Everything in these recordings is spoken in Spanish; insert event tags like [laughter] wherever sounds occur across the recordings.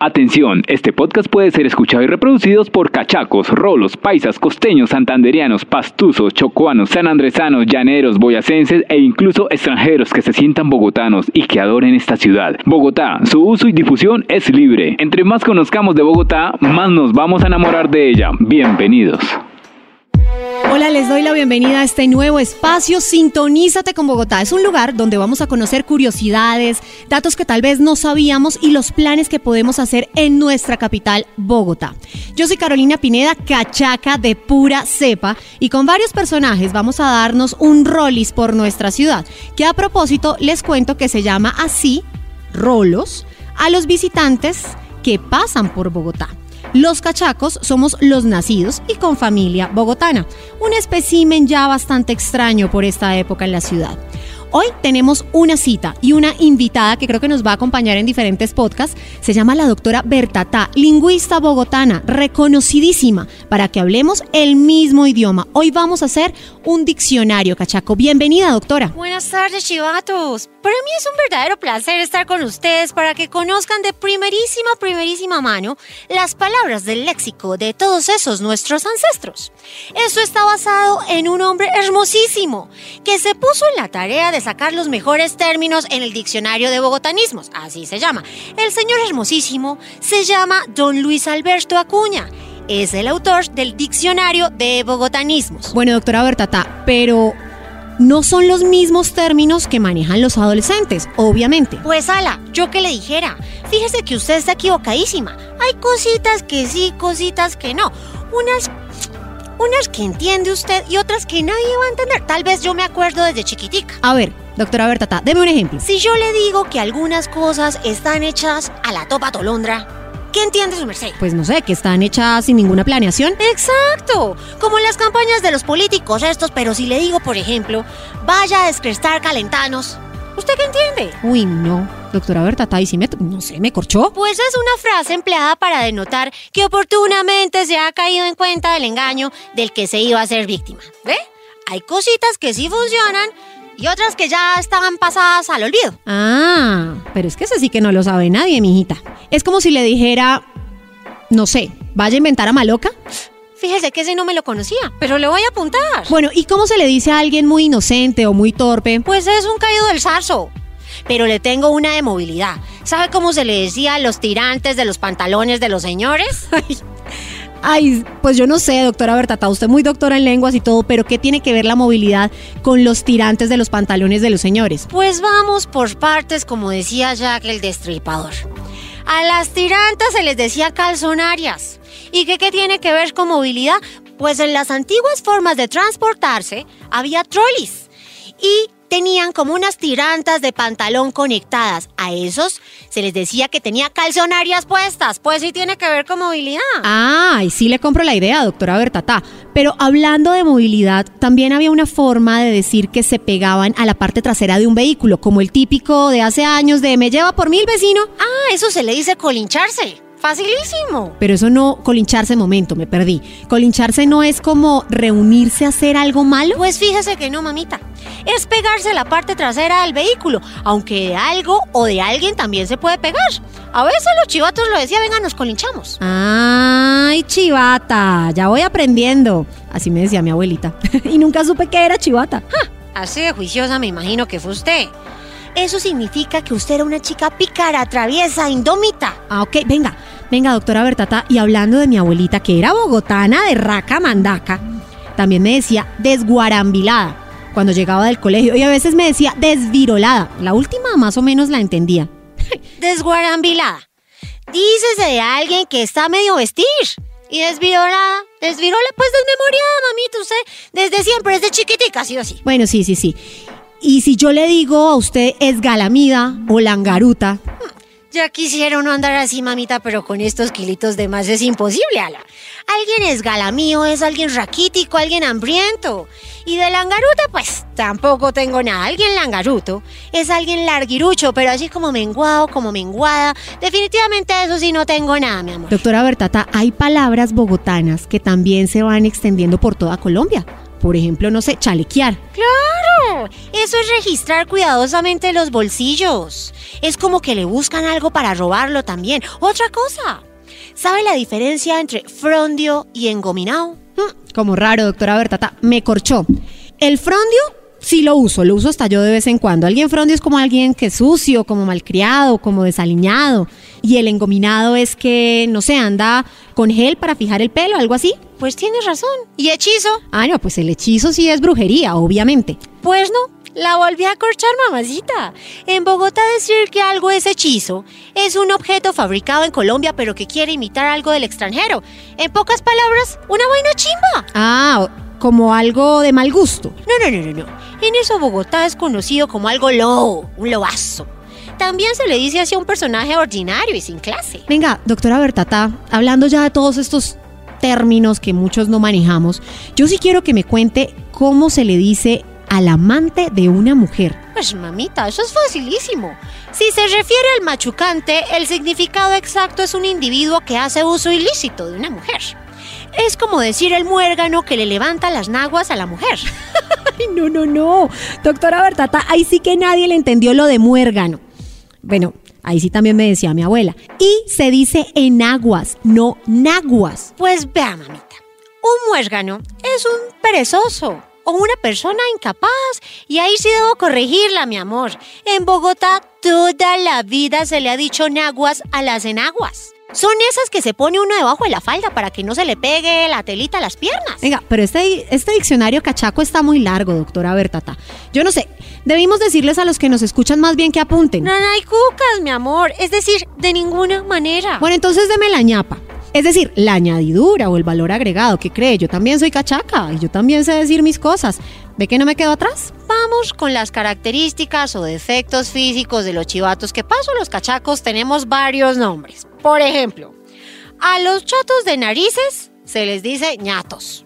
Atención, este podcast puede ser escuchado y reproducido por cachacos, rolos, paisas, costeños, santanderianos, pastuzos, chocuanos, sanandresanos, llaneros, boyacenses e incluso extranjeros que se sientan bogotanos y que adoren esta ciudad. Bogotá, su uso y difusión es libre. Entre más conozcamos de Bogotá, más nos vamos a enamorar de ella. Bienvenidos. Doy la bienvenida a este nuevo espacio Sintonízate con Bogotá. Es un lugar donde vamos a conocer curiosidades, datos que tal vez no sabíamos y los planes que podemos hacer en nuestra capital, Bogotá. Yo soy Carolina Pineda, cachaca de pura cepa, y con varios personajes vamos a darnos un rolis por nuestra ciudad, que a propósito les cuento que se llama así, rolos, a los visitantes que pasan por Bogotá. Los cachacos somos los nacidos y con familia bogotana, un espécimen ya bastante extraño por esta época en la ciudad. Hoy tenemos una cita y una invitada que creo que nos va a acompañar en diferentes podcasts. Se llama la doctora Bertatá, lingüista bogotana, reconocidísima, para que hablemos el mismo idioma. Hoy vamos a hacer un diccionario, cachaco. Bienvenida, doctora. Buenas tardes, chivatos. Para mí es un verdadero placer estar con ustedes para que conozcan de primerísima, primerísima mano las palabras del léxico de todos esos nuestros ancestros. Eso está basado en un hombre hermosísimo que se puso en la tarea de sacar los mejores términos en el diccionario de bogotanismos, así se llama. El señor hermosísimo se llama don Luis Alberto Acuña. Es el autor del diccionario de bogotanismos. Bueno, doctora Bertata, pero no son los mismos términos que manejan los adolescentes, obviamente. Pues ala, yo que le dijera, fíjese que usted está equivocadísima. Hay cositas que sí, cositas que no. Unas unas que entiende usted y otras que nadie va a entender. Tal vez yo me acuerdo desde chiquitica. A ver, doctora Bertata, deme un ejemplo. Si yo le digo que algunas cosas están hechas a la topa tolondra, ¿qué entiende su merced? Pues no sé, que están hechas sin ninguna planeación. Exacto, como en las campañas de los políticos estos, pero si le digo, por ejemplo, vaya a descrestar calentanos, ¿usted qué entiende? Uy, no. Doctora Bertata, ¿y si me, no sé, me corchó? Pues es una frase empleada para denotar que oportunamente se ha caído en cuenta del engaño del que se iba a ser víctima. ¿Ve? Hay cositas que sí funcionan y otras que ya estaban pasadas al olvido. Ah, pero es que ese sí que no lo sabe nadie, mijita. Es como si le dijera, no sé, vaya a inventar a Maloca. Fíjese que ese no me lo conocía, pero le voy a apuntar. Bueno, ¿y cómo se le dice a alguien muy inocente o muy torpe? Pues es un caído del zarzo. Pero le tengo una de movilidad. ¿Sabe cómo se le decía a los tirantes de los pantalones de los señores? [laughs] Ay, pues yo no sé, doctora Bertata, usted muy doctora en lenguas y todo, pero ¿qué tiene que ver la movilidad con los tirantes de los pantalones de los señores? Pues vamos por partes, como decía Jack el Destripador. A las tirantas se les decía calzonarias. ¿Y qué, tiene que ver con movilidad? Pues en las antiguas formas de transportarse había trolleys. Y tenían como unas tirantas de pantalón conectadas. A esos se les decía que tenía calzonarias puestas. Pues sí tiene que ver con movilidad. Ah, y sí le compro la idea, doctora Bertatá. Pero hablando de movilidad, también había una forma de decir que se pegaban a la parte trasera de un vehículo, como el típico de hace años de me lleva por mil vecino. Ah, eso se le dice colincharse. Facilísimo. Pero eso no, colincharse, momento, me perdí. Colincharse no es como reunirse a hacer algo malo. Pues fíjese que no, mamita. Es pegarse la parte trasera del vehículo, aunque de algo o de alguien también se puede pegar. A veces los chivatos lo decían, venga, nos colinchamos. Ay, chivata, ya voy aprendiendo. Así me decía mi abuelita. [laughs] y nunca supe que era chivata. Así de juiciosa me imagino que fue usted. Eso significa que usted era una chica pícara, traviesa, indómita. Ah, ok, venga, venga, doctora Bertata. Y hablando de mi abuelita, que era bogotana de raca mandaca, también me decía desguarambilada cuando llegaba del colegio. Y a veces me decía desvirolada. La última más o menos la entendía. [laughs] Desguarambilada. Dícese de alguien que está medio vestir. Y desvirolada. Desvirola, pues desmemoriada, mamita. Usted desde siempre, desde chiquitica ha sido así. Bueno, sí, sí, sí. Y si yo le digo a usted es galamida o langaruta, Ya quisiera uno andar así, mamita, pero con estos kilitos de más es imposible, ala. Alguien es galamío, es alguien raquítico, alguien hambriento. Y de langaruta, pues tampoco tengo nada. Alguien langaruto es alguien larguirucho, pero así como menguado, como menguada. Definitivamente de eso sí no tengo nada, mi amor. doctora Bertata, hay palabras bogotanas que también se van extendiendo por toda Colombia. Por ejemplo, no sé, chalequear. Claro, Eso es registrar cuidadosamente los bolsillos. Es como que le buscan algo para robarlo también. Otra cosa. ¿Sabe la diferencia entre frondio y engominado? Mm, como raro, doctora Bertata, me corchó. El frondio sí lo uso, lo uso hasta yo de vez en cuando. Alguien frondio es como alguien que es sucio, como malcriado, como desaliñado. Y el engominado es que, no sé, anda con gel para fijar el pelo, algo así. Pues tienes razón. ¿Y hechizo? Ah, no, pues el hechizo sí es brujería, obviamente. Pues no, la volví a corchar, mamacita. En Bogotá decir que algo es hechizo es un objeto fabricado en Colombia pero que quiere imitar algo del extranjero. En pocas palabras, una vaina chimba. Ah, como algo de mal gusto. No, no, no, no, no. En eso Bogotá es conocido como algo lobo, un lobazo. También se le dice así a un personaje ordinario y sin clase. Venga, doctora Bertata, hablando ya de todos estos términos que muchos no manejamos, yo sí quiero que me cuente cómo se le dice al amante de una mujer. Pues mamita, eso es facilísimo. Si se refiere al machucante, el significado exacto es un individuo que hace uso ilícito de una mujer. Es como decir el muérgano que le levanta las naguas a la mujer. [laughs] Ay, no, no, no. Doctora Bertata, ahí sí que nadie le entendió lo de muérgano. Bueno, ahí sí también me decía mi abuela. Y se dice enaguas, no naguas. Pues vea, mamita. Un muérgano es un perezoso, o una persona incapaz. Y ahí sí debo corregirla, mi amor. En Bogotá toda la vida se le ha dicho naguas a las enaguas. Son esas que se pone uno debajo de la falda para que no se le pegue la telita a las piernas. Venga, pero este, este diccionario cachaco está muy largo, doctora Bertata. Yo no sé, debimos decirles a los que nos escuchan más bien que apunten. No, no hay cucas, mi amor. Es decir, de ninguna manera. Bueno, entonces deme la ñapa. Es decir, la añadidura o el valor agregado. ¿Qué cree? Yo también soy cachaca y yo también sé decir mis cosas. ¿Ve que no me quedo atrás? Vamos con las características o defectos físicos de los chivatos que paso los cachacos tenemos varios nombres. Por ejemplo, a los chatos de narices se les dice ñatos.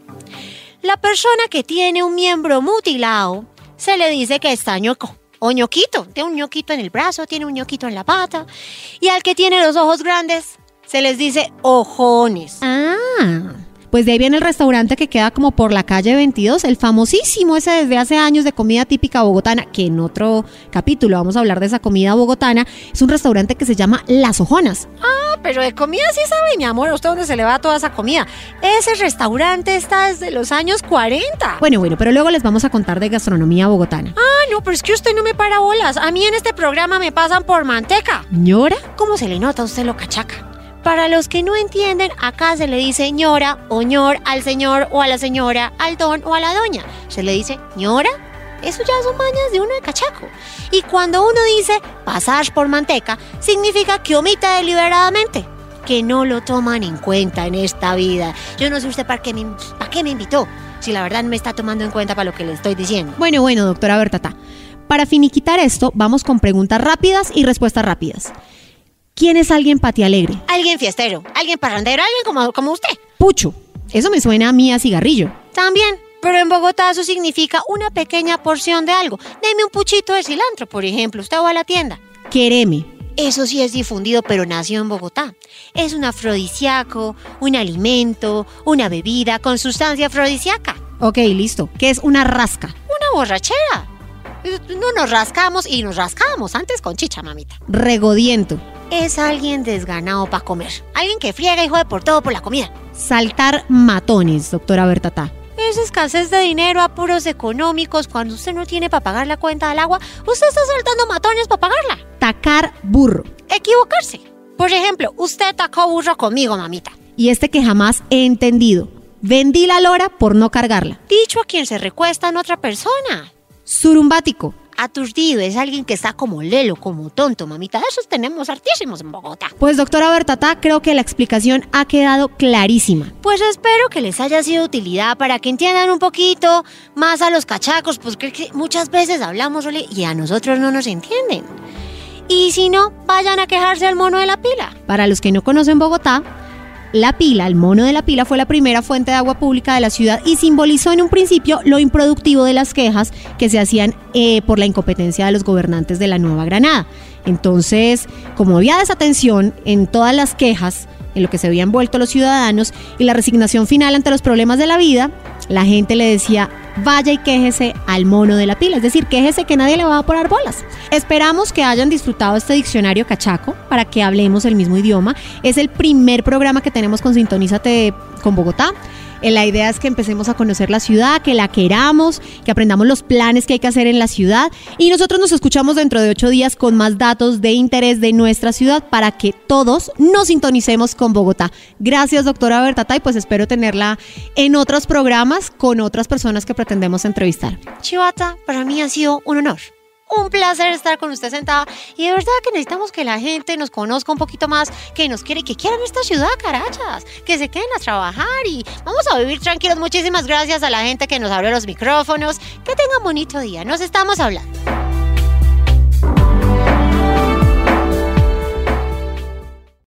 La persona que tiene un miembro mutilado se le dice que está ñoco o ñoquito. Tiene un ñoquito en el brazo, tiene un ñoquito en la pata. Y al que tiene los ojos grandes se les dice ojones. Ah. Pues de ahí viene el restaurante que queda como por la calle 22, el famosísimo ese desde hace años de comida típica bogotana, que en otro capítulo vamos a hablar de esa comida bogotana. Es un restaurante que se llama Las Ojonas. Ah, pero de comida sí sabe, mi amor, ¿a usted dónde se le va toda esa comida? Ese restaurante está desde los años 40. Bueno, bueno, pero luego les vamos a contar de gastronomía bogotana. Ah, no, pero es que usted no me para bolas. A mí en este programa me pasan por manteca. ¿Ñora? ¿Cómo se le nota a usted lo cachaca? Para los que no entienden, acá se le dice ñora o ñor al señor o a la señora, al don o a la doña. Se le dice ñora. Eso ya son mañas de uno de cachaco. Y cuando uno dice pasar por manteca, significa que omite deliberadamente, que no lo toman en cuenta en esta vida. Yo no sé usted para qué me, para qué me invitó, si la verdad me está tomando en cuenta para lo que le estoy diciendo. Bueno, bueno, doctora Bertata. Para finiquitar esto, vamos con preguntas rápidas y respuestas rápidas. ¿Quién es alguien patialegre? Alguien fiestero, alguien parrandero, alguien como, como usted. Pucho. Eso me suena a mí a cigarrillo. También, pero en Bogotá eso significa una pequeña porción de algo. Deme un puchito de cilantro, por ejemplo. Usted va a la tienda. Quereme. Eso sí es difundido, pero nació en Bogotá. Es un afrodisíaco, un alimento, una bebida con sustancia afrodisíaca. Ok, listo. ¿Qué es una rasca? Una borrachera. No nos rascamos y nos rascamos antes con chicha, mamita. Regodiento. Es alguien desganado para comer. Alguien que friega y jode por todo por la comida. Saltar matones, doctora Bertata. Es escasez de dinero, apuros económicos. Cuando usted no tiene para pagar la cuenta del agua, usted está saltando matones para pagarla. Tacar burro. Equivocarse. Por ejemplo, usted tacó burro conmigo, mamita. Y este que jamás he entendido. Vendí la lora por no cargarla. Dicho a quien se recuesta en otra persona. Surumbático. Aturdido es alguien que está como lelo, como tonto, mamita. De esos tenemos hartísimos en Bogotá. Pues doctora Bertata, creo que la explicación ha quedado clarísima. Pues espero que les haya sido de utilidad para que entiendan un poquito más a los cachacos, pues creo que muchas veces hablamos y a nosotros no nos entienden. Y si no, vayan a quejarse al mono de la pila. Para los que no conocen Bogotá, la pila, el mono de la pila, fue la primera fuente de agua pública de la ciudad y simbolizó en un principio lo improductivo de las quejas que se hacían eh, por la incompetencia de los gobernantes de la Nueva Granada. Entonces, como había desatención en todas las quejas, en lo que se habían vuelto los ciudadanos y la resignación final ante los problemas de la vida, la gente le decía vaya y quéjese al mono de la pila, es decir, quéjese que nadie le va a poner bolas. Esperamos que hayan disfrutado este diccionario cachaco para que hablemos el mismo idioma. Es el primer programa que tenemos con Sintonízate con Bogotá. Eh, la idea es que empecemos a conocer la ciudad, que la queramos, que aprendamos los planes que hay que hacer en la ciudad y nosotros nos escuchamos dentro de ocho días con más datos de interés de nuestra ciudad para que todos nos sintonicemos con Bogotá. Gracias, doctora Bertata, y pues espero tenerla en otros programas con otras personas que pretendemos entrevistar. Chivata, para mí ha sido un honor un placer estar con usted sentada. Y de verdad que necesitamos que la gente nos conozca un poquito más, que nos quiere, que quieran esta ciudad, carachas, que se queden a trabajar y vamos a vivir tranquilos. Muchísimas gracias a la gente que nos abrió los micrófonos. Que tengan bonito día. Nos estamos hablando.